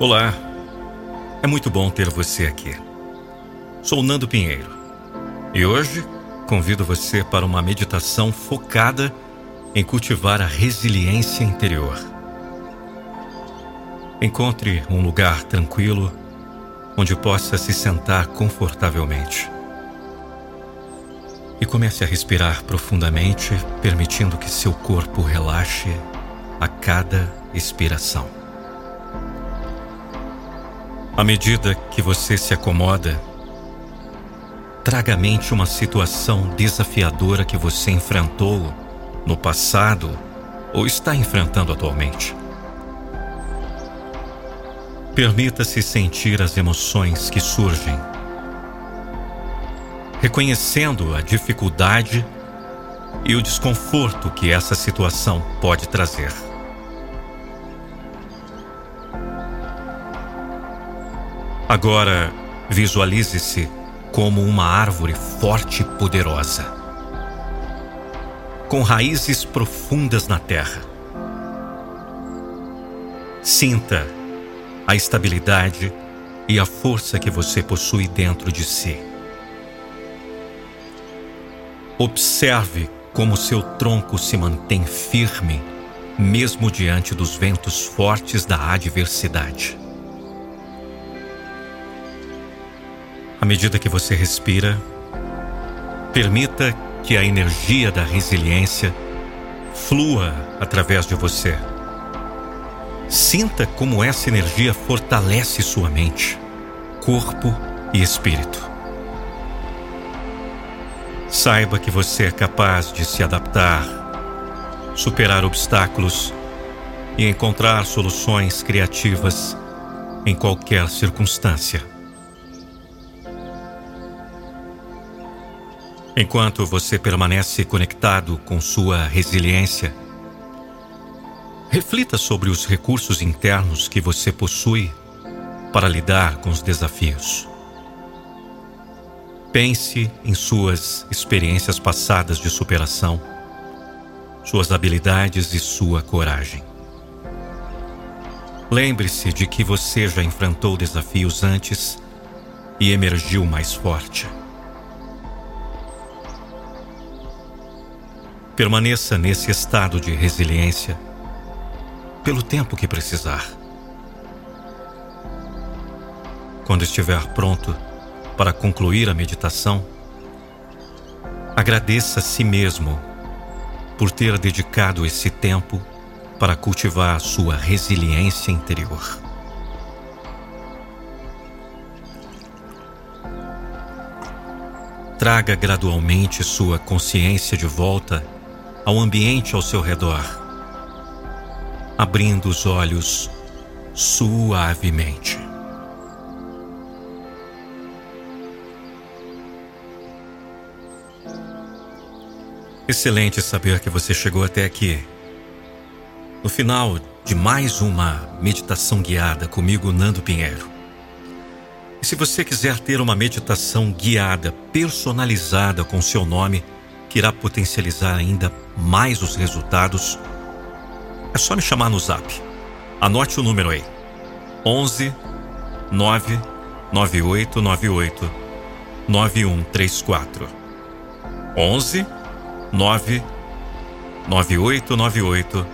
Olá, é muito bom ter você aqui. Sou Nando Pinheiro e hoje convido você para uma meditação focada em cultivar a resiliência interior. Encontre um lugar tranquilo onde possa se sentar confortavelmente. E comece a respirar profundamente, permitindo que seu corpo relaxe a cada expiração. À medida que você se acomoda, traga à mente uma situação desafiadora que você enfrentou no passado ou está enfrentando atualmente. Permita-se sentir as emoções que surgem, reconhecendo a dificuldade e o desconforto que essa situação pode trazer. Agora, visualize-se como uma árvore forte e poderosa, com raízes profundas na terra. Sinta a estabilidade e a força que você possui dentro de si. Observe como seu tronco se mantém firme, mesmo diante dos ventos fortes da adversidade. À medida que você respira, permita que a energia da resiliência flua através de você. Sinta como essa energia fortalece sua mente, corpo e espírito. Saiba que você é capaz de se adaptar, superar obstáculos e encontrar soluções criativas em qualquer circunstância. Enquanto você permanece conectado com sua resiliência, reflita sobre os recursos internos que você possui para lidar com os desafios. Pense em suas experiências passadas de superação, suas habilidades e sua coragem. Lembre-se de que você já enfrentou desafios antes e emergiu mais forte. Permaneça nesse estado de resiliência pelo tempo que precisar. Quando estiver pronto para concluir a meditação, agradeça a si mesmo por ter dedicado esse tempo para cultivar sua resiliência interior. Traga gradualmente sua consciência de volta ao ambiente ao seu redor, abrindo os olhos suavemente. Excelente saber que você chegou até aqui. No final de mais uma meditação guiada comigo, Nando Pinheiro. E se você quiser ter uma meditação guiada, personalizada com seu nome, que irá potencializar ainda mais os resultados, é só me chamar no zap. Anote o número aí: 11 9 9898 9134. 11 9 9898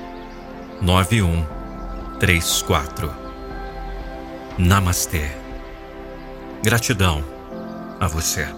9134. Namastê. Gratidão a você.